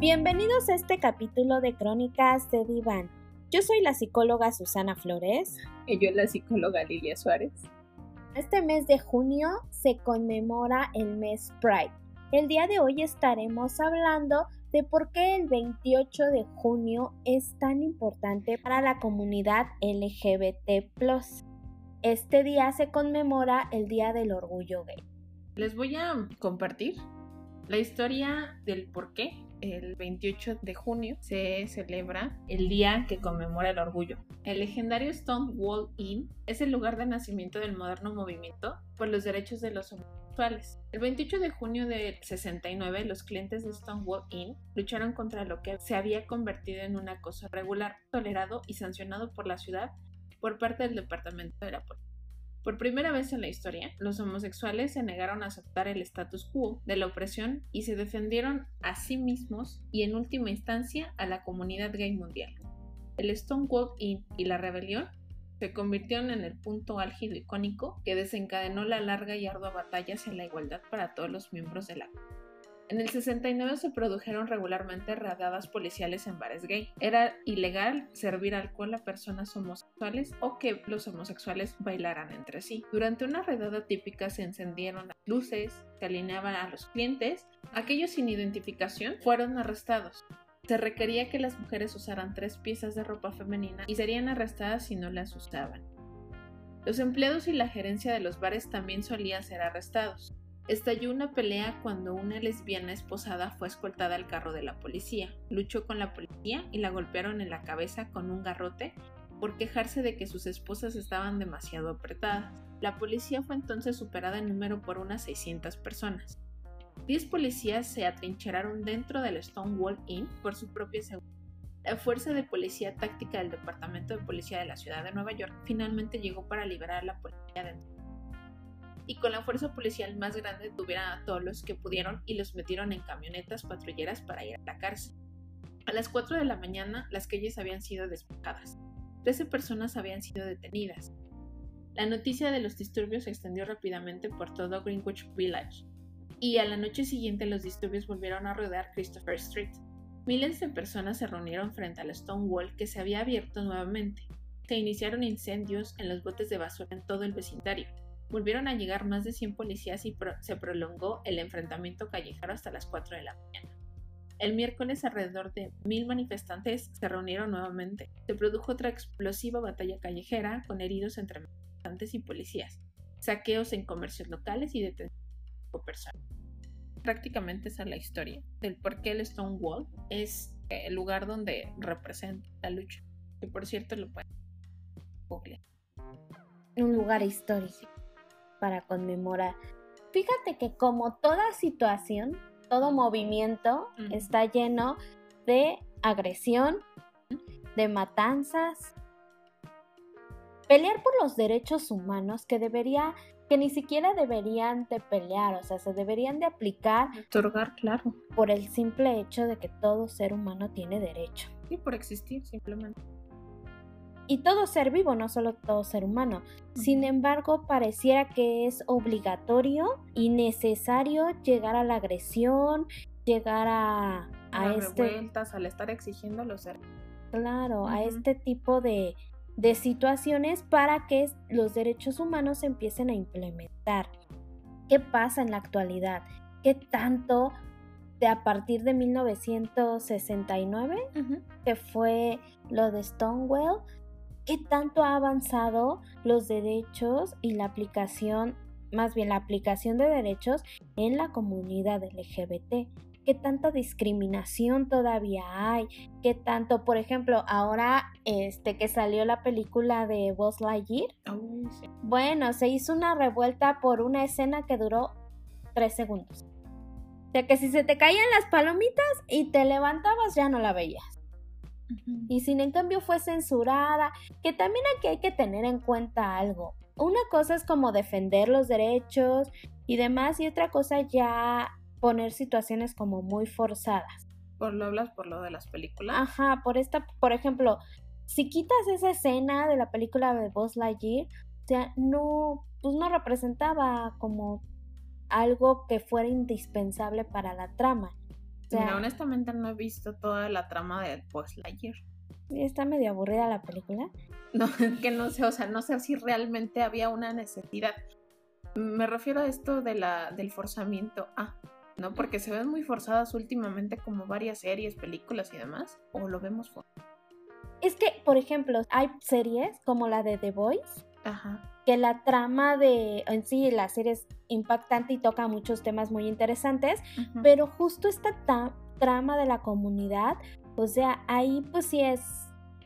Bienvenidos a este capítulo de Crónicas de Diván. Yo soy la psicóloga Susana Flores. Y yo la psicóloga Lilia Suárez. Este mes de junio se conmemora el mes Pride. El día de hoy estaremos hablando de por qué el 28 de junio es tan importante para la comunidad LGBT. Este día se conmemora el Día del Orgullo Gay. Les voy a compartir la historia del por qué el 28 de junio se celebra el día que conmemora el orgullo. El legendario Stonewall Inn es el lugar de nacimiento del moderno movimiento por los derechos de los homosexuales. El 28 de junio de 69, los clientes de Stonewall Inn lucharon contra lo que se había convertido en un acoso regular, tolerado y sancionado por la ciudad por parte del Departamento de la Policía. Por primera vez en la historia, los homosexuales se negaron a aceptar el status quo de la opresión y se defendieron a sí mismos y en última instancia a la comunidad gay mundial. El Stonewall Inn y la rebelión se convirtieron en el punto álgido icónico que desencadenó la larga y ardua batalla hacia la igualdad para todos los miembros de la. En el 69 se produjeron regularmente radadas policiales en bares gay. Era ilegal servir alcohol a personas homosexuales o que los homosexuales bailaran entre sí. Durante una redada típica se encendieron luces, se alineaban a los clientes. Aquellos sin identificación fueron arrestados. Se requería que las mujeres usaran tres piezas de ropa femenina y serían arrestadas si no las usaban. Los empleados y la gerencia de los bares también solían ser arrestados. Estalló una pelea cuando una lesbiana esposada fue escoltada al carro de la policía. Luchó con la policía y la golpearon en la cabeza con un garrote por quejarse de que sus esposas estaban demasiado apretadas. La policía fue entonces superada en número por unas 600 personas. Diez policías se atrincheraron dentro del Stonewall Inn por su propia seguridad. La fuerza de policía táctica del Departamento de Policía de la Ciudad de Nueva York finalmente llegó para liberar a la policía dentro y con la fuerza policial más grande tuvieron a todos los que pudieron y los metieron en camionetas patrulleras para ir a la cárcel. A las 4 de la mañana las calles habían sido despejadas. 13 personas habían sido detenidas. La noticia de los disturbios se extendió rápidamente por todo Greenwich Village, y a la noche siguiente los disturbios volvieron a rodear Christopher Street. Miles de personas se reunieron frente al Stonewall que se había abierto nuevamente. Se iniciaron incendios en los botes de basura en todo el vecindario Volvieron a llegar más de 100 policías y se prolongó el enfrentamiento callejero hasta las 4 de la mañana. El miércoles alrededor de mil manifestantes se reunieron nuevamente. Se produjo otra explosiva batalla callejera con heridos entre manifestantes y policías, saqueos en comercios locales y detenciones de personas. Prácticamente esa es la historia del por qué el Stonewall es el lugar donde representa la lucha. Que por cierto lo pueden googlear. Un lugar histórico para conmemorar. Fíjate que como toda situación, todo movimiento está lleno de agresión, de matanzas. Pelear por los derechos humanos que debería, que ni siquiera deberían de pelear, o sea, se deberían de aplicar. Otorgar, claro. Por el simple hecho de que todo ser humano tiene derecho. Y por existir, simplemente y todo ser vivo, no solo todo ser humano. Sin embargo, pareciera que es obligatorio y necesario llegar a la agresión, llegar a, a, este... al estar exigiendo los ser. Claro, a este tipo de, de situaciones para que los derechos humanos se empiecen a implementar. ¿Qué pasa en la actualidad? ¿Qué tanto de a partir de 1969, que fue lo de Stonewall, qué tanto ha avanzado los derechos y la aplicación, más bien la aplicación de derechos en la comunidad LGBT. ¿Qué tanta discriminación todavía hay? ¿Qué tanto, por ejemplo, ahora este que salió la película de Buzz Lightyear? Bueno, se hizo una revuelta por una escena que duró tres segundos. O sea que si se te caían las palomitas y te levantabas ya no la veías. Y sin en cambio fue censurada, que también aquí hay que tener en cuenta algo. Una cosa es como defender los derechos y demás, y otra cosa ya poner situaciones como muy forzadas. ¿Por lo hablas por lo de las películas? Ajá, por esta, por ejemplo, si quitas esa escena de la película de Buzz Lightyear, o sea, no, pues no representaba como algo que fuera indispensable para la trama. Mira, honestamente no he visto toda la trama de Buzz Lightyear. Está medio aburrida la película. No, que no sé, o sea, no sé si realmente había una necesidad. Me refiero a esto de la, del forzamiento. Ah, ¿no? Porque se ven muy forzadas últimamente como varias series, películas y demás. ¿O lo vemos forzado? Es que, por ejemplo, hay series como la de The Voice. Ajá. Que la trama de, en sí, la serie es impactante y toca muchos temas muy interesantes, pero justo esta trama de la comunidad, o sea, ahí pues sí es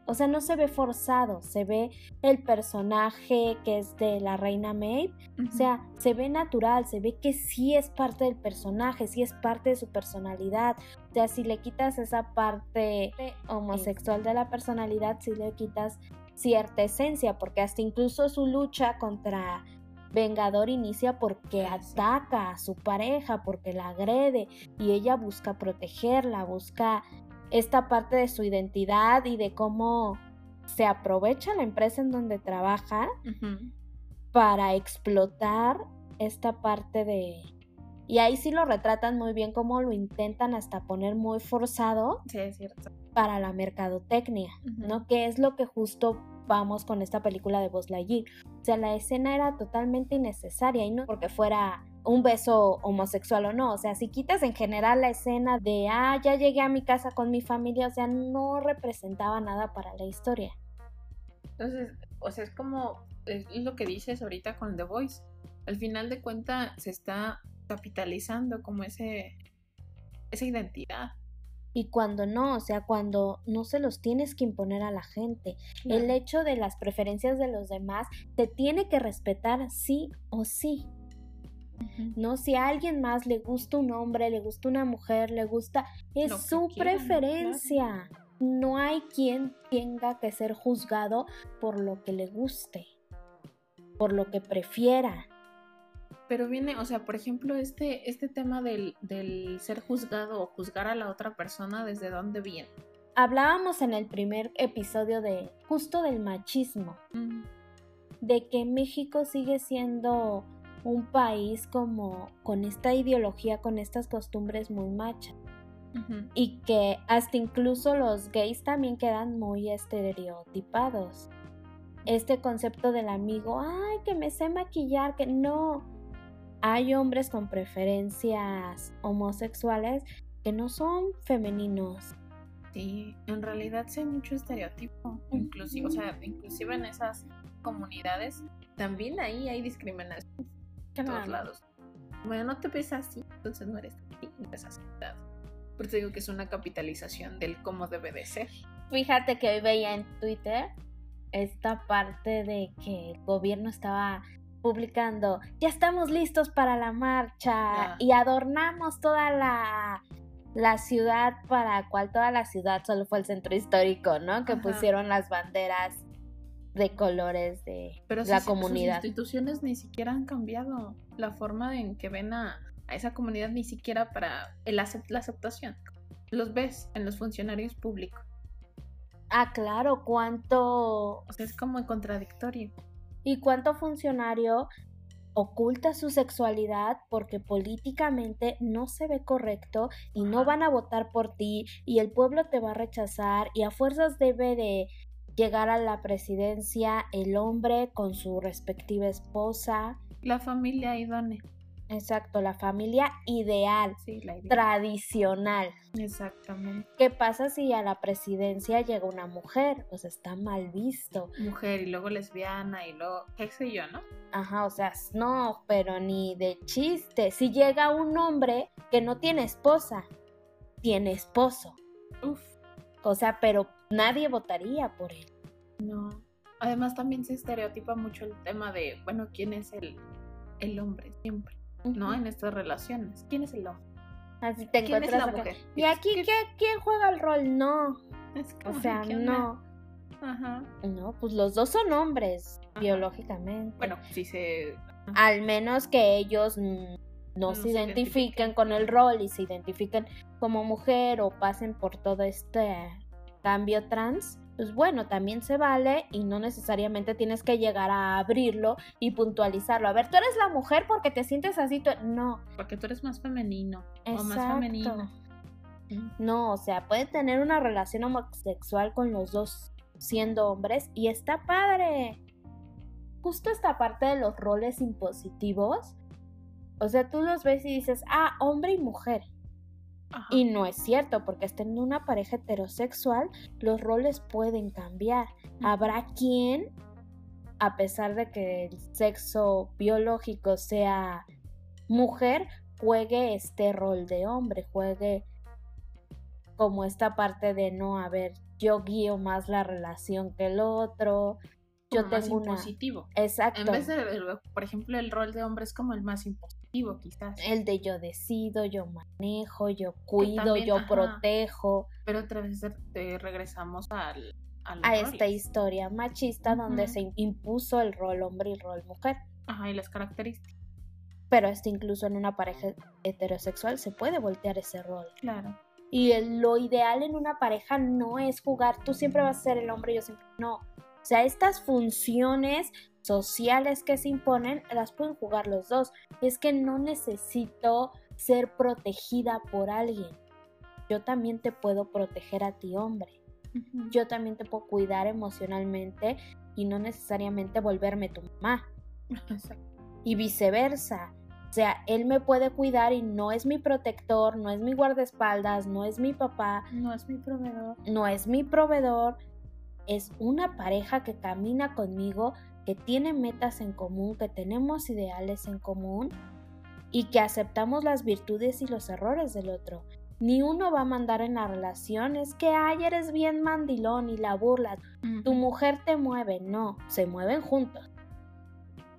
o sea, no se ve forzado, se ve el personaje que es de la reina Maeve, o sea, se ve natural, se ve que sí es parte del personaje, sí es parte de su personalidad. O sea, si le quitas esa parte homosexual de la personalidad, sí le quitas cierta esencia, porque hasta incluso su lucha contra Vengador inicia porque ataca a su pareja, porque la agrede y ella busca protegerla, busca esta parte de su identidad y de cómo se aprovecha la empresa en donde trabaja para explotar esta parte de... Y ahí sí lo retratan muy bien, cómo lo intentan hasta poner muy forzado. Sí, es cierto. Para la mercadotecnia, ¿no? Que es lo que justo vamos con esta película de Buzz Lightyear. O sea, la escena era totalmente innecesaria y no porque fuera un beso homosexual o no. O sea, si quitas en general la escena de, ah, ya llegué a mi casa con mi familia, o sea, no representaba nada para la historia. Entonces, o sea, es como, es lo que dices ahorita con The Voice. Al final de cuentas se está capitalizando como ese, esa identidad. Y cuando no, o sea, cuando no se los tienes que imponer a la gente. El hecho de las preferencias de los demás te tiene que respetar sí o sí. ¿no? Si a alguien más le gusta un hombre, le gusta una mujer, le gusta, es su preferencia. No hay quien tenga que ser juzgado por lo que le guste, por lo que prefiera. Pero viene, o sea, por ejemplo, este, este tema del, del ser juzgado o juzgar a la otra persona, ¿desde dónde viene? Hablábamos en el primer episodio de justo del machismo, de que México sigue siendo un país como con esta ideología, con estas costumbres muy machas. Y que hasta incluso los gays también quedan muy estereotipados. Este concepto del amigo, ay, que me sé maquillar, que no. Hay hombres con preferencias homosexuales que no son femeninos. Sí, en realidad sí hay mucho estereotipo, inclusive, o sea, inclusive en esas comunidades también ahí hay discriminación en todos lados. Bueno, no te ves así, entonces no eres así, no eres así. Por eso digo que es una capitalización del cómo debe de ser. Fíjate que hoy veía en Twitter esta parte de que el gobierno estaba publicando, ya estamos listos para la marcha ah. y adornamos toda la, la ciudad para cual toda la ciudad solo fue el centro histórico, ¿no? Que pusieron las banderas de colores de Pero la comunidad. Las instituciones ni siquiera han cambiado la forma en que ven a, esa comunidad, ni siquiera para el la aceptación. Los ves en los funcionarios públicos. Ah, claro, cuánto... O sea, es como contradictorio. ¿Y cuánto funcionario oculta su sexualidad porque políticamente no se ve correcto y no van a votar por ti y el pueblo te va a rechazar y a fuerzas debe de llegar a la presidencia el hombre con su respectiva esposa. La familia idónea. Exacto, la familia ideal, tradicional. Exactamente. ¿Qué pasa si a la presidencia llega una mujer? Pues está mal visto. Mujer y luego lesbiana y luego, qué sé yo, ¿no? Ajá, o sea, no, pero ni de chiste. Si llega un hombre que no tiene esposa, tiene esposo. Uf. O sea, pero nadie votaría por él. No. Además también se estereotipa mucho el tema de, bueno, ¿quién es el, el hombre siempre? ¿No? En estas relaciones. ¿Quién es el hombre? Así te ¿Quién es la mujer? ¿Y aquí ¿quién juega el rol? No. o sea, no. Ajá. No, pues los dos son hombres, biológicamente. Bueno, si se... Al menos que ellos no, se, identifiquen con el rol y se identifiquen como mujer o pasen por todo este cambio trans, pues bueno, también se vale y no necesariamente tienes que llegar a abrirlo y puntualizarlo. A ver, tú eres la mujer porque te sientes así, no. Porque tú eres más femenino o más femenina. No, o sea, puede tener una relación homosexual con los dos siendo hombres y está padre. Justo esta parte de los roles impositivos, o sea, tú los ves y dices, ah, hombre y mujer. Y no es cierto, porque estén en una pareja heterosexual, los roles pueden cambiar. Habrá quien, a pesar de que el sexo biológico sea mujer, juegue este rol de hombre, juegue como esta parte de no, a ver, yo guío más la relación que el otro. Yo tengo más impositivo. Exacto. En vez de, por ejemplo, el rol de hombre es como el más impositivo, quizás. El de yo decido, yo manejo, yo cuido, yo protejo. Pero otra vez regresamos al, a esta historia machista donde se impuso el rol hombre y el rol mujer. Ajá, y las características. Pero este incluso en una pareja heterosexual se puede voltear ese rol. Claro. Y lo ideal en una pareja no es jugar, tú siempre vas a ser el hombre, yo siempre no. O sea, estas funciones sociales que se imponen las pueden jugar los dos. Es que no necesito ser protegida por alguien. Yo también te puedo proteger a ti, hombre. Yo también te puedo cuidar emocionalmente y no necesariamente volverme tu mamá. y viceversa. O sea, él me puede cuidar y no es mi protector, no es mi guardaespaldas, no es mi papá. No es mi proveedor. No es mi proveedor. Es una pareja que camina conmigo, que tiene metas en común, que tenemos ideales en común y que aceptamos las virtudes y los errores del otro. Ni uno va a mandar en la relación, es que ay, eres bien mandilón y la burla. Tu mujer te mueve, no, se mueven juntos.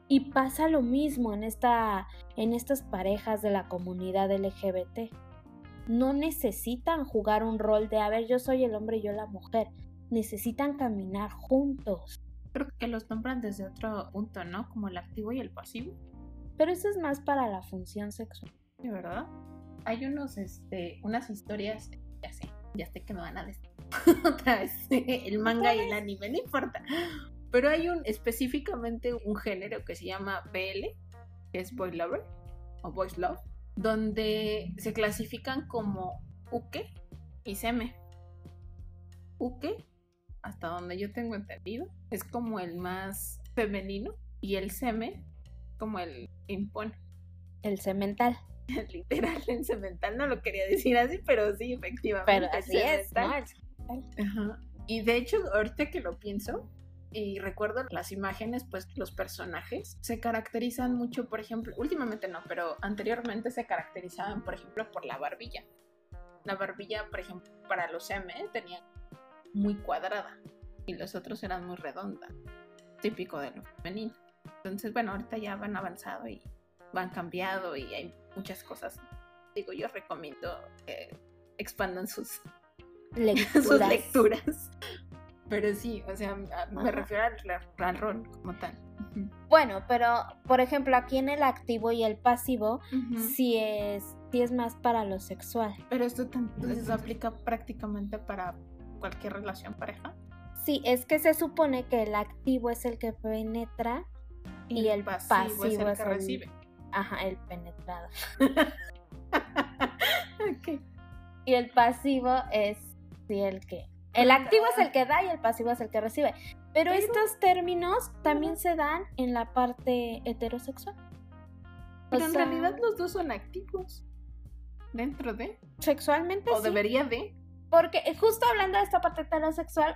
Y pasa lo mismo en, esta, en estas parejas de la comunidad LGBT. No necesitan jugar un rol de, a ver, yo soy el hombre y yo la mujer. Necesitan caminar juntos. Creo que los nombran desde otro punto, ¿no? Como el activo y el pasivo. Pero eso es más para la función sexual. ¿De verdad? Hay unos, este, unas historias, ya sé, ya sé que me van a decir otra vez, el manga y el anime, no importa. Pero hay un específicamente un género que se llama BL, que es Boy Lover o Boys Love, donde se clasifican como Uke y Seme. Uke, hasta donde yo tengo entendido, es como el más femenino y el Seme como el impone. El cemental. Literal, el cemental no lo quería decir así, pero sí, efectivamente. Pero así es, ¿no? Y de hecho, ahorita que lo pienso, y recuerdo las imágenes, pues los personajes se caracterizan mucho, por ejemplo, últimamente no, pero anteriormente se caracterizaban, por ejemplo, por la barbilla. La barbilla, por ejemplo, para los M tenía muy cuadrada y los otros eran muy redonda, típico de lo femenino. Entonces, bueno, ahorita ya van avanzado y van cambiado y hay muchas cosas. Digo, yo recomiendo que expandan sus sus lecturas pero sí, o sea, me refiero al, rol como tal. Bueno, pero por ejemplo, aquí en el activo y el pasivo, sí, es, sí es más para lo sexual. Pero esto entonces aplica prácticamente para cualquier relación pareja. Sí, es que se supone que el activo es el que penetra y, el pasivo, es el que recibe. Ajá, el penetrado. Y el pasivo es sí, el que el activo es el que da y el pasivo es el que recibe. Pero, estos términos también se dan en la parte heterosexual. Pero en realidad los dos son activos. Dentro de. Sexualmente o debería de. Porque justo hablando de esta parte heterosexual,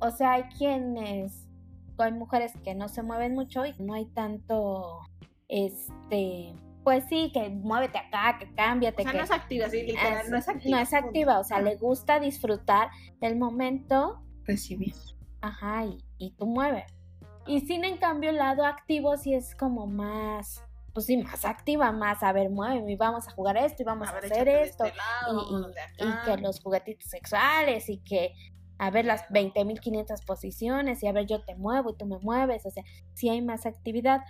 o sea, hay quienes. Hay mujeres que no se mueven mucho y no hay tanto. Este pues sí, que muévete acá, que cámbiate. O sea, no es activa, sí, literal, no es activa. No es activa, o sea, le gusta disfrutar del momento. Recibir. Ajá, y, y tú mueves. Y sin en cambio el lado activo sí es como más, pues sí, más activa, más, a ver, mueve, y vamos a jugar esto, y vamos a, hacer esto. Este y, y, que los juguetitos sexuales, y que, a ver, las 20.500 posiciones, y a ver, yo te muevo y tú me mueves, o sea, sí hay más actividad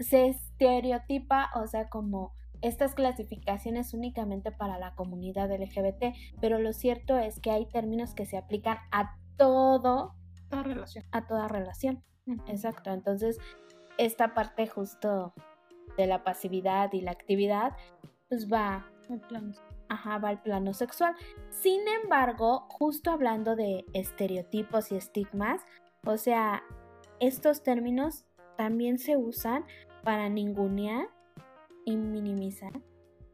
se estereotipa, o sea, como estas clasificaciones únicamente para la comunidad LGBT, pero lo cierto es que hay términos que se aplican a todo, toda relación. A toda relación. Exacto. Entonces, esta parte justo de la pasividad y la actividad, pues va ajá, va al plano sexual. Sin embargo, justo hablando de estereotipos y estigmas, o sea, estos términos también se usan para ningunear y minimizar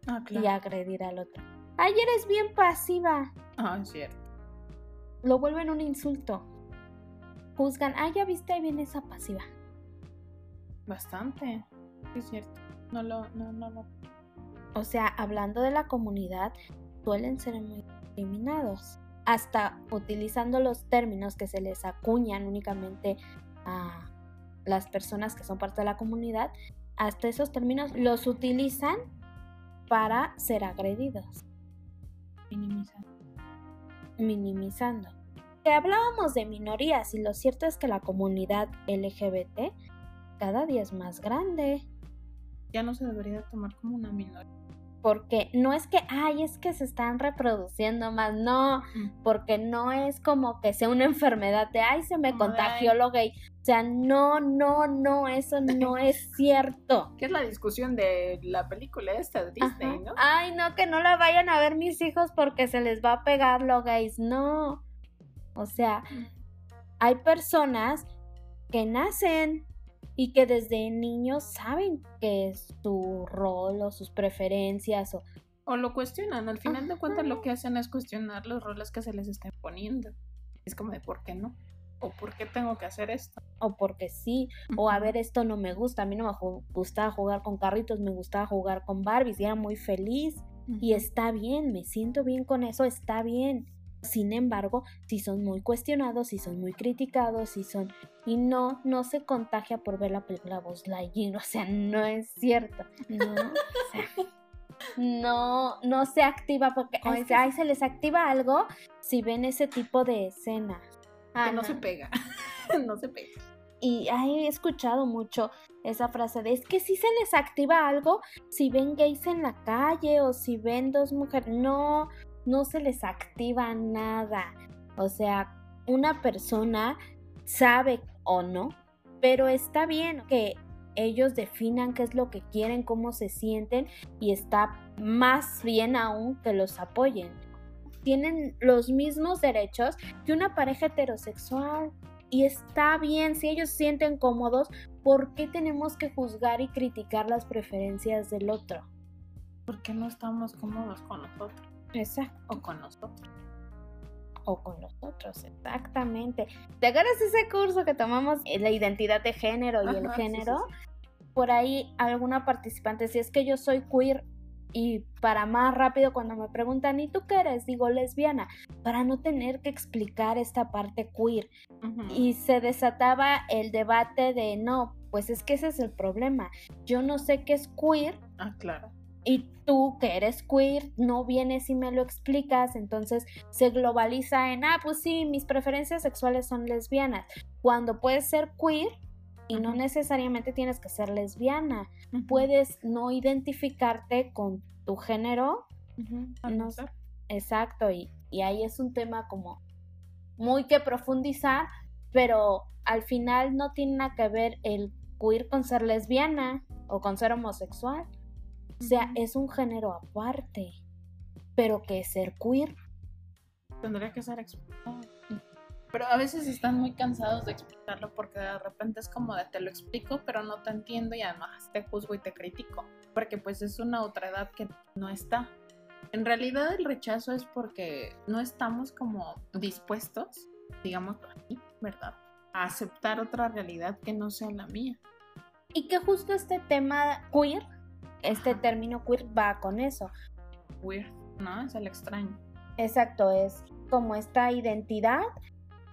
Ah, y agredir al otro. Ay, eres bien pasiva. Ah, es cierto. Lo vuelven un insulto. Juzgan, ah, ya viste, ahí viene esa pasiva. Bastante. Es cierto. No lo, no, no, no. O sea, hablando de la comunidad, suelen ser muy discriminados. Hasta utilizando los términos que se les acuñan únicamente a las personas que son parte de la comunidad, hasta esos términos los utilizan para ser agredidos, minimizando. Que hablábamos de minorías y lo cierto es que la comunidad LGBT cada día es más grande. Ya no se debería tomar como una minoría. porque no es que, ay, es que se están reproduciendo más, no, porque no es como que sea una enfermedad de, ay, se me contagió lo gay. O sea, no, no, no, eso no es cierto. Que es la discusión de la película esta de Disney, Ajá. ¿no? Ay, no, que no la vayan a ver mis hijos porque se les va a pegar lo gays, no. O sea, hay personas que nacen y que desde niños saben que es su rol o sus preferencias o O lo cuestionan. Al final de cuentas, lo que hacen es cuestionar los roles que se les estén poniendo. Es como de por qué no. O por qué tengo que hacer esto. o porque sí, o a ver, esto no me gusta, a mí no me gustaba jugar con carritos, me gustaba jugar con Barbies y era muy feliz y está bien, me siento bien con eso, está bien. Sin embargo, si son muy cuestionados, si son muy criticados, si son... Y no, no se contagia por ver la película Buzz Lightyear, o sea, no es cierto. No, o sea, no, no se activa porque ay, se les activa algo si ven ese tipo de escenas. Que no se pega. no se pega. Y ay, he escuchado mucho esa frase de es que si se les activa algo si ven gays en la calle o si ven dos mujeres. No, no se les activa nada. O sea, una persona sabe o no, pero está bien que ellos definan qué es lo que quieren, cómo se sienten y está más bien aún que los apoyen. Tienen los mismos derechos que una pareja heterosexual y está bien si ellos se sienten cómodos, ¿por qué tenemos que juzgar y criticar las preferencias del otro? ¿Por qué no estamos cómodos con nosotros? Exacto. O con nosotros. O con nosotros, exactamente. ¿Te acuerdas ese curso que tomamos eh, la identidad de género y el Ajá, sí, sí, género? sí. Por ahí alguna participante decía, es que yo soy queer y para más rápido cuando me preguntan, ¿y tú qué eres? Digo lesbiana, para no tener que explicar esta parte queer. Y se desataba el debate de, no, pues es que ese es el problema. Yo no sé qué es queer Ah, claro. Y tú que eres queer no vienes y me lo explicas, entonces se globaliza en, ah, pues sí, mis preferencias sexuales son lesbianas, cuando puedes ser queer y no necesariamente tienes que ser lesbiana, puedes no identificarte con tu género, no exacto, y, y ahí es un tema como muy que profundizar, pero al final no tiene nada que ver el queer con ser lesbiana o con ser homosexual. O sea, es un género aparte. Pero que es ser queer. Tendría que ser explicado. Pero a veces están muy cansados de explicarlo porque de repente es como de te lo explico, pero no te entiendo y además te juzgo y te critico. Porque pues es una otra edad que no está. En realidad el rechazo es porque no estamos como dispuestos, digamos así, ¿verdad? A aceptar otra realidad que no sea la mía. Y que justo este tema queer, este término queer va con eso. Weird, ¿no? Es el extraño. Exacto, es como esta identidad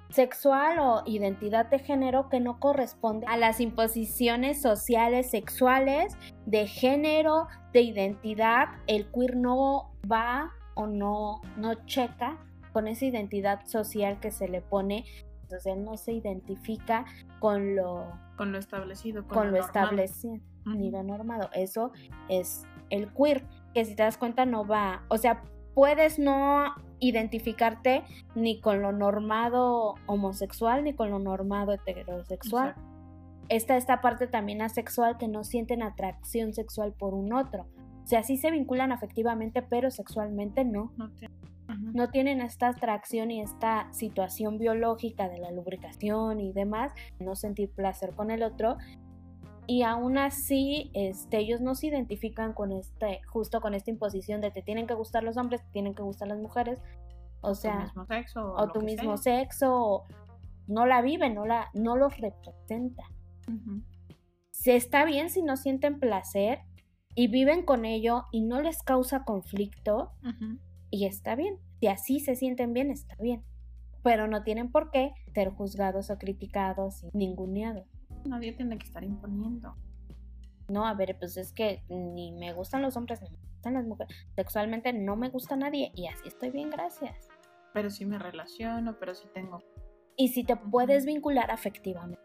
sexual o identidad de género que no corresponde a las imposiciones sociales sexuales de género, de identidad. El queer no va o no, no checa con esa identidad social que se le pone. Entonces él no se identifica con lo, Con lo establecido, con, con lo establecido Ujú. ni lo normado. Eso es el queer, que si te das cuenta no va, o sea, puedes no identificarte ni con lo normado homosexual ni con lo normado heterosexual. Exacto. Está esta parte también asexual que no sienten atracción sexual por un otro. O sea, sí se vinculan afectivamente, pero sexualmente no. No, te- Ajá. No tienen esta atracción y esta situación biológica de la lubricación y demás, no sentir placer con el otro. Y aún así, este, ellos no se identifican con este, justo con esta imposición de te tienen que gustar los hombres, te tienen que gustar las mujeres. O tu sea, mismo sexo. o tu mismo sea. sexo, o no la viven, no, la, no los representa. Ujú. Se está bien si no sienten placer y viven con ello y no les causa conflicto, y está bien. Si así se sienten bien, está bien. Pero no tienen por qué ser juzgados o criticados y ninguneados. Nadie tiene que estar imponiendo. No, a ver, pues es que ni me gustan los hombres ni me gustan las mujeres. Sexualmente no me gusta nadie y así estoy bien, gracias. Pero sí me relaciono, pero sí tengo. Y si te puedes vincular afectivamente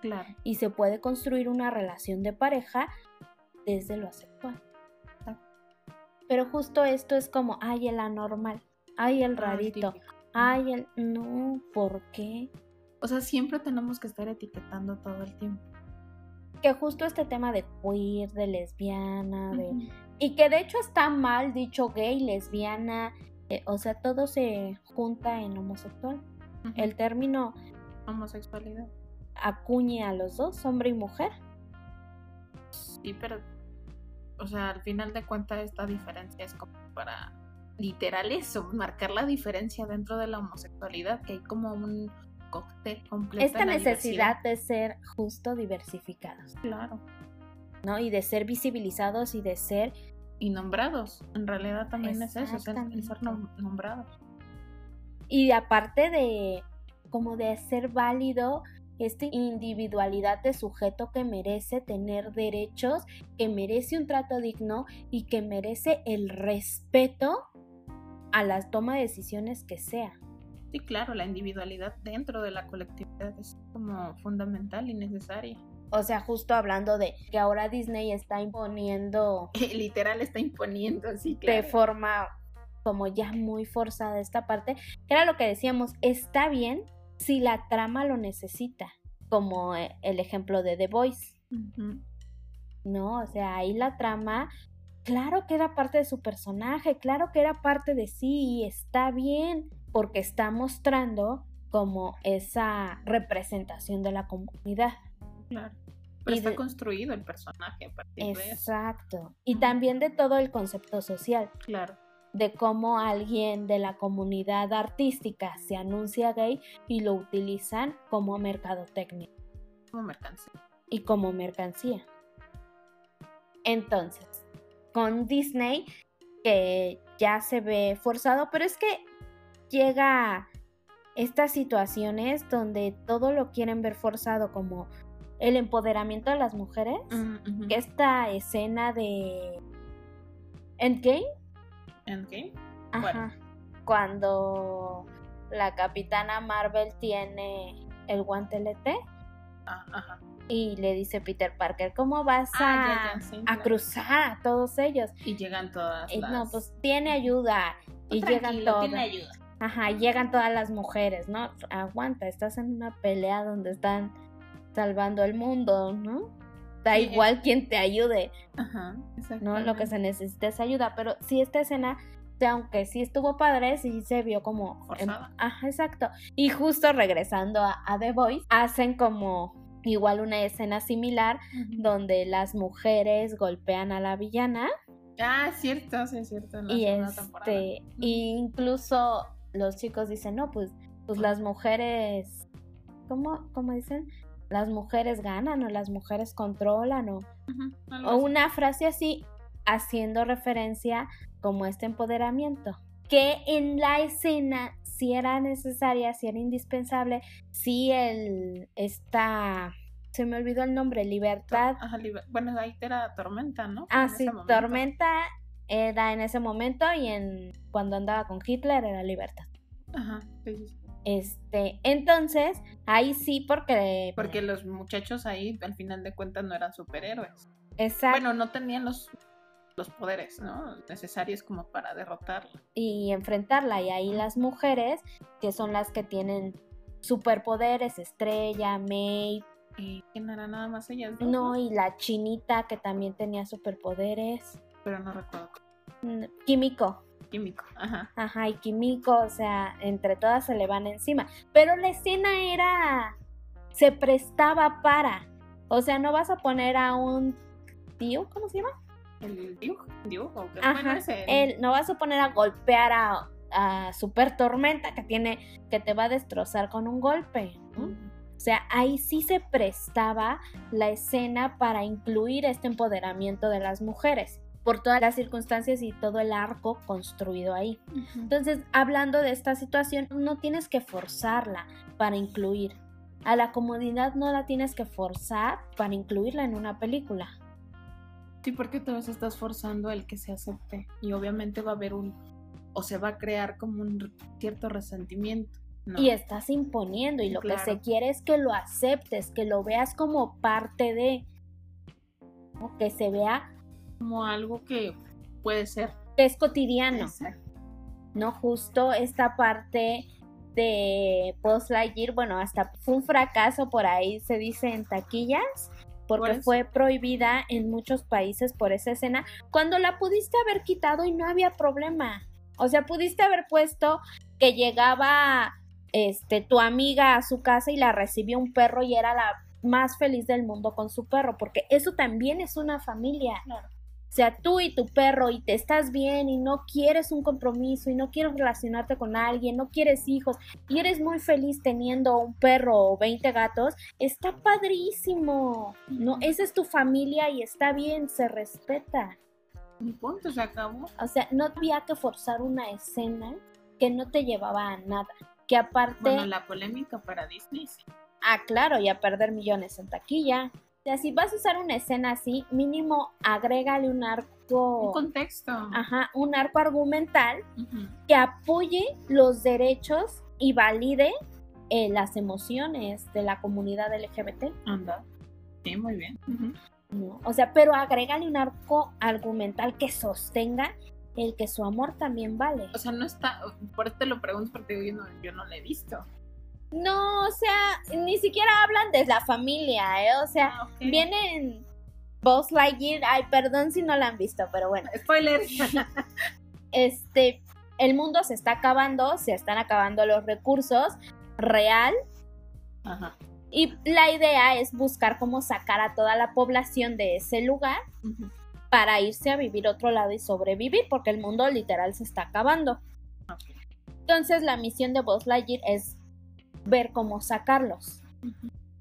Claro. y se puede construir una relación de pareja desde lo asexual. Pero justo esto es como, ay, el anormal, ay, el rarito, ay, el... No, ¿por qué? O sea, siempre tenemos que estar etiquetando todo el tiempo. que justo este tema de queer, de lesbiana, de... Y que de hecho está mal dicho gay, lesbiana, eh, o sea, todo se junta en homosexual. El término homosexualidad. acuñe a los dos, hombre y mujer. Sí, pero. O sea, al final de cuentas, esta diferencia es como para. Literal eso, marcar la diferencia dentro de la homosexualidad, que hay como un cóctel completo. Esta necesidad de ser justo diversificados. Claro. ¿no? Y de ser visibilizados y de ser... Y nombrados. En realidad también es eso, es el- ser nombrados. Y aparte de como de ser válido esta individualidad de sujeto que merece tener derechos, que merece un trato digno y que merece el respeto a la toma de decisiones que sea. Sí, claro, la individualidad dentro de la colectividad es como fundamental y necesaria. O sea, justo hablando de que ahora Disney está imponiendo Literal está imponiendo así, de claro. forma como ya muy forzada esta parte, que era lo que decíamos, está bien si la trama lo necesita, como eh, el ejemplo de The Voice. ¿no? O sea, ahí la trama, claro que era parte de su personaje, claro que era parte de sí y está bien, porque está mostrando como esa representación de la comunidad. Claro. Pero Y está de- construido el personaje a partir de eso. Exacto. Y también de todo el concepto social. Claro. de cómo alguien de la comunidad artística se anuncia gay y lo utilizan como mercadotecnia Como mercancía. y como mercancía. Entonces, con Disney, que ya se ve forzado, pero es que llega estas situaciones donde todo lo quieren ver forzado como el empoderamiento de las mujeres, Mm, que esta escena de Endgame Endgame. Ajá. Cuando la capitana Marvel tiene el guantelete Ah, ajá. y le dice Peter Parker, ¿cómo vas a, Ah, ya, ya, sí, a claro. cruzar a todos ellos? Y llegan todas las... no, pues tiene ayuda. Tú Y llegan tiene ayuda. Ajá, llegan todas las mujeres, ¿no? Aguanta, estás en una pelea donde están salvando el mundo, ¿no? Da Sí, igual quien te ayude. Ajá, ¿no? Lo que se necesita es ayuda, pero sí esta escena, aunque sí estuvo padre, sí se vio como... em- Forzada. Ajá, exacto. Y justo regresando a, a The Voice, hacen como igual una escena similar donde las mujeres golpean a la villana Ah, cierto, sí, es cierto. En la y temporada. este, y incluso los chicos dicen, no, pues, pues las mujeres, ¿cómo, cómo dicen? Las mujeres ganan o las mujeres controlan o una frase así haciendo referencia como este empoderamiento que en la escena si era necesaria, si era indispensable, si el esta se me olvidó el nombre, libertad. Ajá, liber- Bueno, ahí era Tormenta, ¿no? Ah, sí. Tormenta era en ese momento y en cuando andaba con Hitler era libertad. Ajá, sí. Este, entonces, ahí sí porque Porque los muchachos ahí, al final de cuentas, no eran superhéroes. exacto Bueno, no tenían los, los poderes, ¿no? Necesarios como para derrotarla. y enfrentarla. Y ahí las mujeres, que son las que tienen superpoderes, Estrella, May, ¿Y quién era nada más ellas? dos, no, y la chinita que también tenía superpoderes. pero no recuerdo. Mm, Químico. Químico, ajá. Ajá, y Químico, o sea, entre todas se le van encima. Pero la escena era. se prestaba para. O sea, no vas a poner a un tío, ¿cómo se llama? El que Ajá, bueno, ese- él no vas a poner a golpear a, a Super Tormenta que tiene que te va a destrozar con un golpe. O sea, ahí sí se prestaba la escena para incluir este empoderamiento de las mujeres por todas las circunstancias y todo el arco construido ahí. Entonces, hablando de esta situación, no tienes que forzarla para incluir. A la comunidad no la tienes que forzar para incluirla en una película. Sí, porque te vas estás forzando el que se acepte. Y obviamente va a haber un. O se va a crear como un cierto resentimiento. ¿no? Y estás imponiendo y lo que se quiere es que lo aceptes, que lo veas como parte de, que se vea como algo que puede ser. es cotidiano, Exacto. ¿no? Justo esta parte de Post Lightyear, bueno, hasta fue un fracaso por ahí, se dice en taquillas, Por porque fue prohibida en muchos países por esa escena, cuando la pudiste haber quitado y no había problema. O sea, pudiste haber puesto que llegaba este tu amiga a su casa y la recibió un perro y era la más feliz del mundo con su perro, porque eso también es una familia. Claro. O sea, tú y tu perro y te estás bien y no quieres un compromiso y no quieres relacionarte con alguien, no quieres hijos y eres muy feliz teniendo un perro o 20 gatos, está padrísimo. No, esa es tu familia y está bien, se respeta. Un punto, se acabó. O sea, no había que forzar una escena que no te llevaba a nada. Que aparte, Bueno, la polémica para Disney. sí. ah, claro, y a perder millones en taquilla. O sea, si vas a usar una escena así, mínimo agrégale un arco, Un contexto. ajá, un arco argumental que apoye los derechos y valide eh, las emociones de la comunidad LGBT. Anda. Sí, muy bien. O sea, pero agrégale un arco argumental que sostenga el que su amor también vale. O sea, no está. Por eso te lo pregunto porque yo no, yo no la he visto. No, o sea, ni siquiera hablan de la familia, ¿eh? O sea, Ah, vienen Buzz Lightyear, ay, perdón si no la han visto, pero bueno, Spoiler. este, el mundo se está acabando, se están acabando los recursos real Ajá. y la idea es buscar cómo sacar a toda la población de ese lugar para irse a vivir otro lado y sobrevivir, porque el mundo literal se está acabando. Entonces la misión de Buzz Lightyear es ver cómo sacarlos.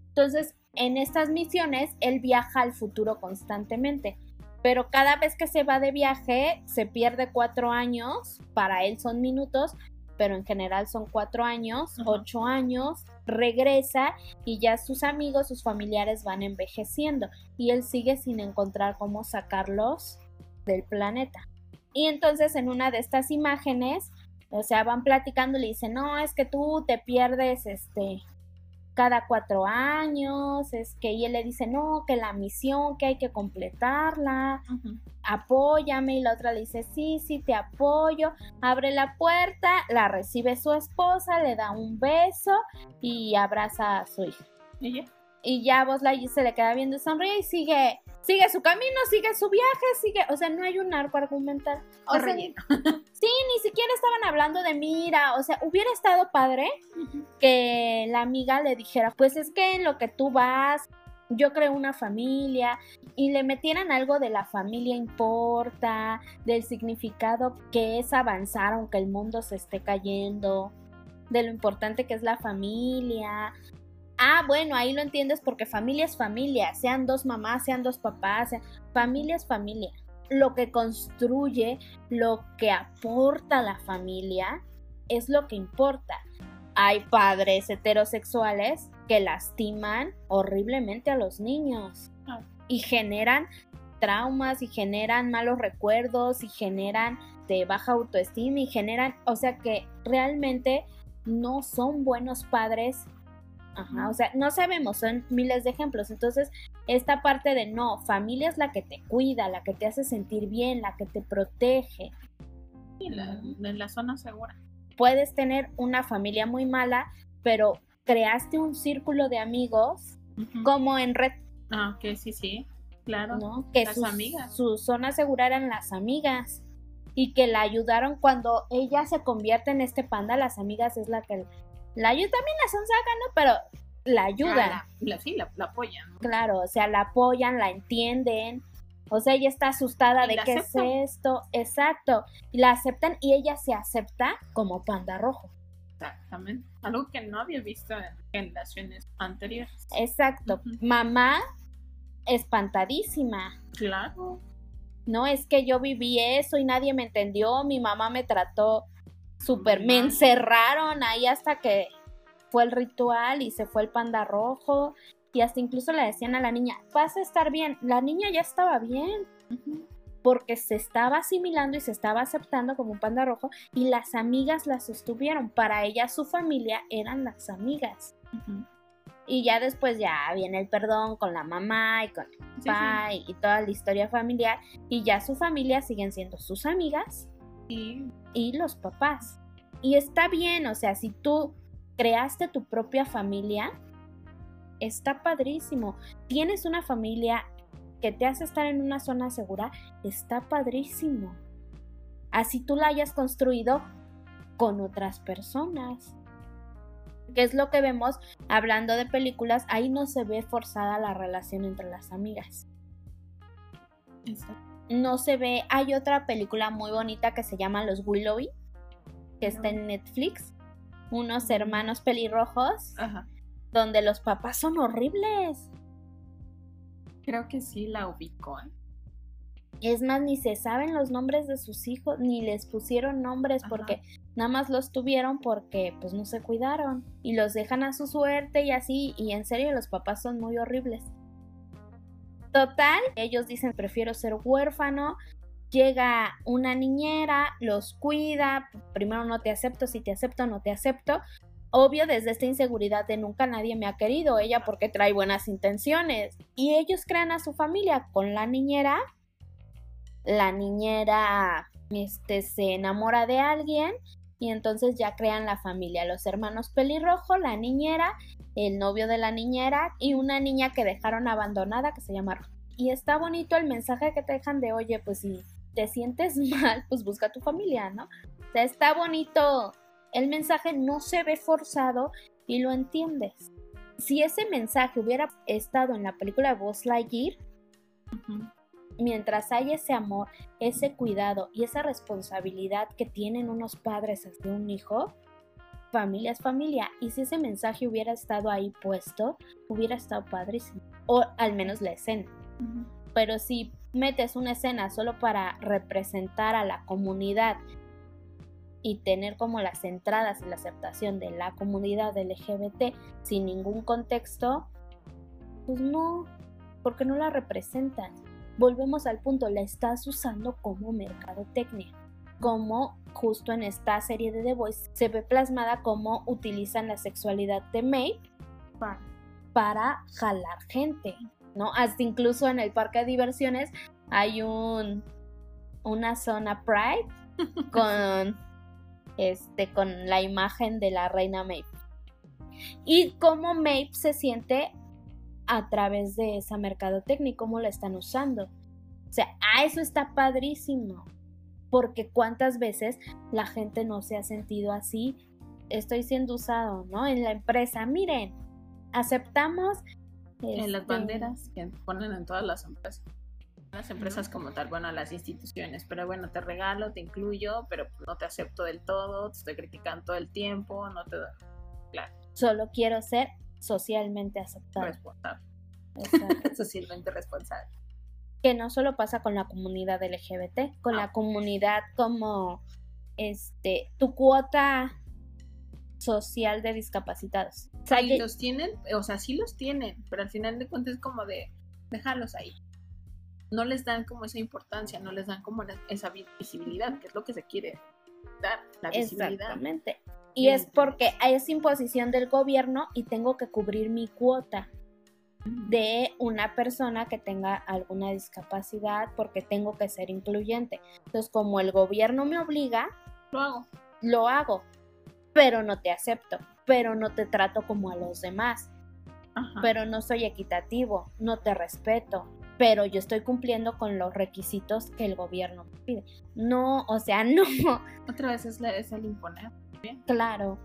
Entonces, en estas misiones, él viaja al futuro constantemente. Pero cada vez que se va de viaje, se pierde cuatro años. Para él son minutos, pero en general son cuatro años, Ajá. ocho años. Regresa y ya sus amigos, sus familiares van envejeciendo. Y él sigue sin encontrar cómo sacarlos del planeta. Y entonces, en una de estas imágenes, o sea, van platicando y le dicen, no, es que tú te pierdes este cada cuatro años, es que y él le dice, no, que la misión, que hay que completarla, apóyame, y la otra le dice, sí, sí, te apoyo, abre la puerta, la recibe su esposa, le da un beso y abraza a su hija. ¿Y ya? Y ya Buzz Lightyear se le queda viendo y sonríe y sigue, sigue su camino, sigue su viaje, sigue, o sea, no hay un arco argumental. O sea. Sí, ni siquiera estaban hablando de mira, o sea, hubiera estado padre que la amiga le dijera, pues es que en lo que tú vas, yo creo una familia y le metieran algo de la familia importa, del significado que es avanzar aunque el mundo se esté cayendo, de lo importante que es la familia. Ah, bueno, ahí lo entiendes porque familia es familia, sean dos mamás, sean dos papás, familia es familia. Lo que construye, lo que aporta la familia es lo que importa hay padres heterosexuales que lastiman horriblemente a los niños Ah. y generan traumas y generan malos recuerdos y generan de baja autoestima y generan, o sea que realmente no son buenos padres. Ajá, o sea, no sabemos, son miles de ejemplos. Entonces, esta parte de no, familia es la que te cuida, la que te hace sentir bien, la que te protege. La, en la zona segura. puedes tener una familia muy mala, pero creaste un círculo de amigos como en Red. Ah, ok, sí, sí. Claro. ¿no? Que las sus- amigas. su zona segura eran las amigas y que la ayudaron cuando ella se convierte en este panda, las amigas es la que la ayuda también la son ¿no? Pero la ayudan, Ah, la, la- sí, la, la apoyan. ¿no? claro, o sea, la apoyan, la entienden. O sea, ella está asustada de qué aceptan. es esto, exacto. Y la aceptan y ella se acepta como panda rojo. Exactamente. Algo que no había visto en generaciones anteriores. Exacto. Mamá espantadísima. Claro. No es que yo viví eso y nadie me entendió, mi mamá me trató súper, me encerraron ahí hasta que fue el ritual y se fue el panda rojo. Y hasta incluso le decían a la niña, vas a estar bien, la niña ya estaba bien porque se estaba asimilando y se estaba aceptando como un panda rojo y las amigas la sostuvieron, para ella su familia eran las amigas. Y ya después ya viene el perdón con la mamá y con el Sí, sí. papá y- y toda la historia familiar y ya su familia siguen siendo sus amigas Y y los papás. Y está bien, o sea, si tú creaste tu propia familia, está padrísimo. Tienes una familia que te hace estar en una zona segura, está padrísimo. Así tú la hayas construido con otras personas. Que es lo que vemos hablando de películas, ahí no se ve forzada la relación entre las amigas Exacto. No se ve. Hay otra película muy bonita que se llama Los Willowy, que está en Netflix. Unos hermanos pelirrojos, Ajá. donde los papás son horribles. Creo que sí la ubicó. ¿eh? Es más, ni se saben los nombres de sus hijos, ni les pusieron nombres Ajá. porque nada más los tuvieron porque pues no se cuidaron y los dejan a su suerte y así. Y en serio, los papás son muy horribles. Total, ellos dicen prefiero ser huérfano. Llega una niñera, los cuida, primero no te acepto, si te acepto, no te acepto. Obvio, desde esta inseguridad de nunca nadie me ha querido, ella porque trae buenas intenciones. Y ellos crean a su familia con la niñera. La niñera este, se enamora de alguien y entonces ya crean la familia. Los hermanos pelirrojo, la niñera, el novio de la niñera y una niña que dejaron abandonada que se llama Y está bonito el mensaje que te dejan de, oye, pues si te sientes mal, pues busca tu familia, ¿no? O sea, está bonito. El mensaje no se ve forzado y lo entiendes. Si ese mensaje hubiera estado en la película Buzz Lightyear, Ujú. Mientras hay ese amor, ese cuidado y esa responsabilidad que tienen unos padres hacia un hijo, familia es familia. Y si ese mensaje hubiera estado ahí puesto, hubiera estado padrísimo. O al menos la escena. Pero si metes una escena solo para representar a la comunidad y tener como las entradas y la aceptación de la comunidad LGBT sin ningún contexto, pues no, porque no la representan. Volvemos al punto, la estás usando como mercadotecnia. Como justo en esta serie de The Voice se ve plasmada cómo utilizan la sexualidad de May Pa- para jalar gente, ¿no? Hasta incluso en el parque de diversiones hay un una zona Pride con este con la imagen de la reina Maeve. Y cómo Maeve se siente a través de esa mercadotecnia y cómo la están usando. O sea, a eso está padrísimo. Porque cuántas veces la gente no se ha sentido así. Estoy siendo usado, ¿no? En la empresa. Miren, aceptamos En las este, banderas que ponen en todas las empresas. Las empresas como tal, bueno, las instituciones, pero bueno, te regalo, te incluyo, pero no te acepto del todo, te estoy criticando todo el tiempo, no te doy Solo quiero ser socialmente aceptado. responsable, Exacto. socialmente responsable. que no solo pasa con la comunidad LGBT, con Ah. la comunidad como este tu cuota social de discapacitados. O sea, Y que- los tienen, o sea, sí los tienen, pero al final de cuentas es como de dejarlos ahí. No les dan como esa importancia, no les dan como la- esa vi- visibilidad, que es lo que se quiere dar, la visibilidad. Exactamente. Y es porque es imposición del gobierno y tengo que cubrir mi cuota de una persona que tenga alguna discapacidad porque tengo que ser incluyente. Entonces, como el gobierno me obliga, Lo hago. lo hago, pero no te acepto, pero no te trato como a los demás, Ajá. pero no soy equitativo, no te respeto, pero yo estoy cumpliendo con los requisitos que el gobierno pide. No, o sea, no. Otra vez es, es el imponer. Claro,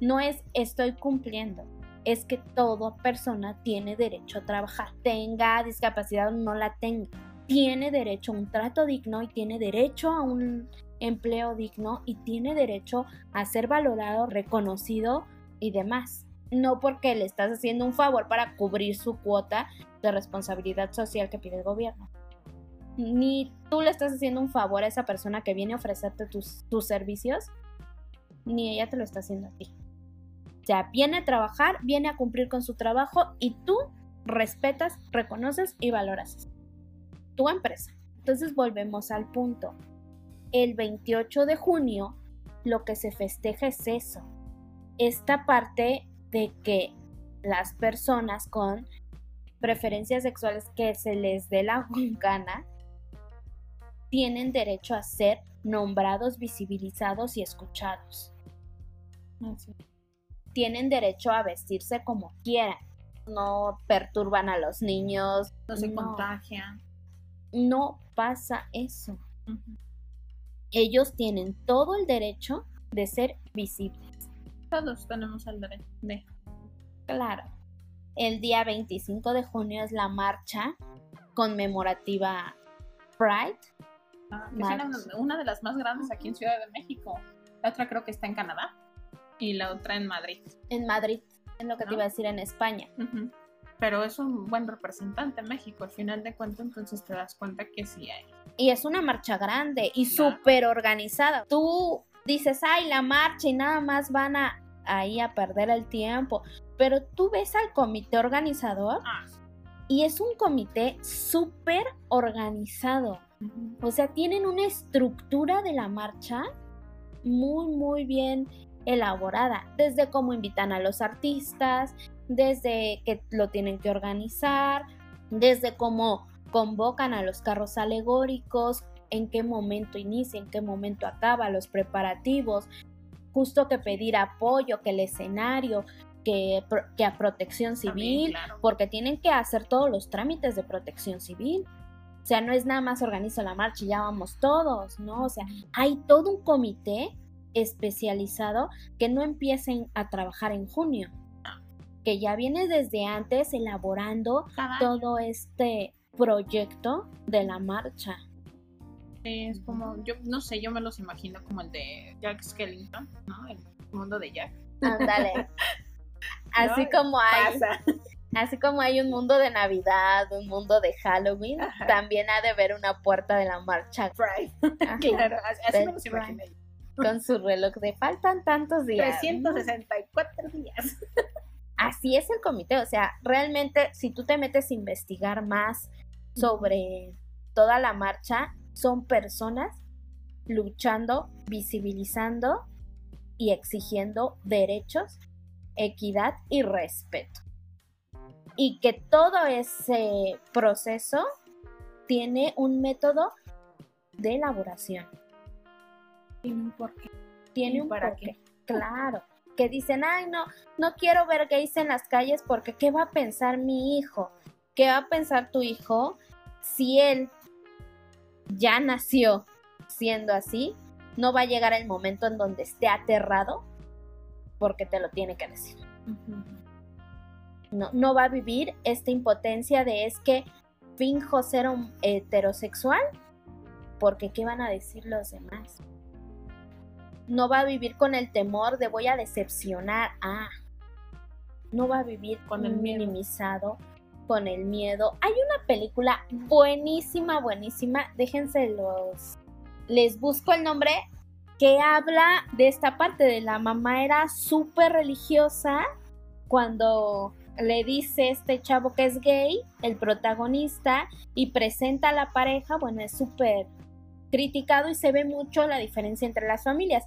no es estoy cumpliendo, es que toda persona tiene derecho a trabajar, tenga discapacidad o no la tenga. Tiene derecho a un trato digno y tiene derecho a un empleo digno y tiene derecho a ser valorado, reconocido y demás. No porque le estás haciendo un favor para cubrir su cuota de responsabilidad social que pide el gobierno. Ni tú le estás haciendo un favor a esa persona que viene a ofrecerte tus, tus servicios, ni ella te lo está haciendo a ti. O sea, viene a trabajar, viene a cumplir con su trabajo y tú respetas, reconoces y valoras tu empresa. Entonces volvemos al punto. El 28 de junio lo que se festeja es eso. Esta parte de que las personas con preferencias sexuales que se les dé la gana tienen derecho a ser nombrados, visibilizados y escuchados tienen derecho a vestirse como quieran. No perturban a los niños. No se contagian. No pasa eso. Ellos tienen todo el derecho de ser visibles. Todos tenemos el derecho de. Claro. El día 25 de junio es la marcha conmemorativa Pride. Ah, es una de las más grandes aquí en Ciudad de México. La otra creo que está en Canadá y la otra en Madrid. En Madrid, es lo que te iba a decir en España. Pero es un buen representante en México, al final de cuentas, entonces te das cuenta que sí hay. Y es una marcha grande y súper organizada. Tú dices, ay, la marcha y nada más van a ahí a perder el tiempo. Pero tú ves al comité organizador ah. y es un comité súper organizado. O sea, tienen una estructura de la marcha muy, muy bien elaborada, desde cómo invitan a los artistas, desde que lo tienen que organizar, desde cómo convocan a los carros alegóricos, en qué momento inicia, en qué momento acaba, los preparativos, justo que pedir apoyo, que el escenario, que, que a protección civil, porque tienen que hacer todos los trámites de protección civil. O sea, no es nada más organizo la marcha y ya vamos todos, ¿no? O sea, hay todo un comité especializado que no empiecen a trabajar en junio, que ya viene desde antes elaborando todo este proyecto de la marcha. Es como, yo no sé, yo me los imagino como el de Jack Skellington, ¿no? El mundo de Jack. Ándale. Así como hay. Así como hay un mundo de Navidad, un mundo de Halloween, también ha de haber una puerta de la marcha. Claro, así me los imaginé con su reloj de faltan tantos días. 364 días. Así es el comité, o sea, realmente si tú te metes a investigar más sobre toda la marcha, son personas luchando, visibilizando y exigiendo derechos, equidad y respeto. Y que todo ese proceso tiene un método de elaboración. Tiene un porqué. Tiene un para porqué. Claro. Que dicen, ay, no, no quiero ver gays en las calles porque ¿qué va a pensar mi hijo? ¿Qué va a pensar tu hijo si él ya nació siendo así? No va a llegar el momento en donde esté aterrado porque te lo tiene que decir. No, no va a vivir esta impotencia de es que finjo ser un heterosexual porque ¿qué van a decir los demás? No va a vivir con el temor de voy a decepcionar a. No va a vivir con el minimizado, con el miedo. Hay una película buenísima, buenísima. Déjense los. Les busco el nombre. Que habla de esta parte de la mamá era súper religiosa cuando le dice este chavo que es gay, el protagonista, y presenta a la pareja, bueno, es súper criticado y se ve mucho la diferencia entre las familias.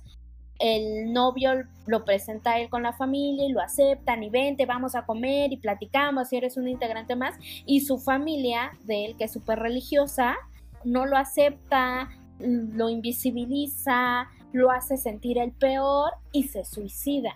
El novio lo presenta a él con la familia y lo aceptan y vente, vamos a comer y platicamos si eres un integrante más. Y su familia de él, que es súper religiosa, no lo acepta, lo invisibiliza, lo hace sentir el peor y se suicida.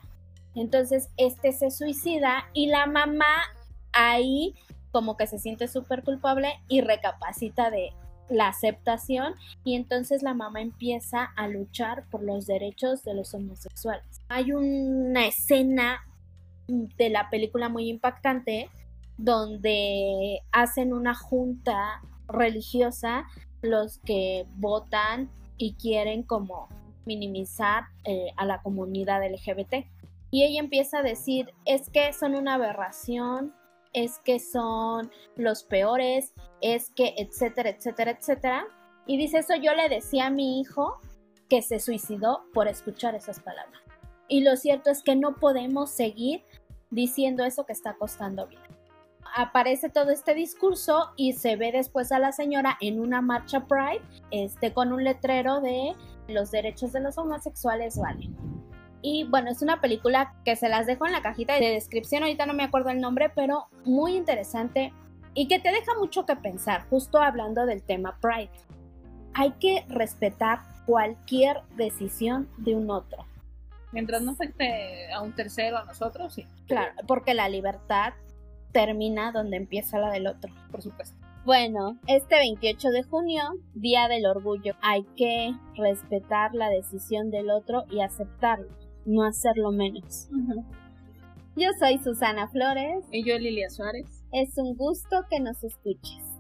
Entonces, este se suicida y la mamá ahí como que se siente súper culpable y recapacita de la aceptación y entonces la mamá empieza a luchar por los derechos de los homosexuales. Hay una escena de la película muy impactante donde hacen una junta religiosa los que votan y quieren como minimizar eh, a la comunidad LGBT. Y ella empieza a decir, es que son una aberración, es que son los peores, es que, etcétera, etcétera, etcétera. Y dice eso, yo le decía a mi hijo que se suicidó por escuchar esas palabras. Y lo cierto es que no podemos seguir diciendo eso que está costando vida. Aparece todo este discurso y se ve después a la señora en una marcha Pride, este, con un letrero de los derechos de los homosexuales valen. Y bueno, es una película que se las dejo en la cajita de descripción, ahorita no me acuerdo el nombre, pero muy interesante y que te deja mucho que pensar, justo hablando del tema Pride. Hay que respetar cualquier decisión de un otro. Mientras no afecte a un tercero, a nosotros, sí. Claro, porque la libertad termina donde empieza la del otro. Por supuesto. Bueno, este 28 de junio, Día del Orgullo, hay que respetar la decisión del otro y aceptarlo no hacerlo menos. Yo soy Susana Flores. Y yo Lilia Suárez. Es un gusto que nos escuches.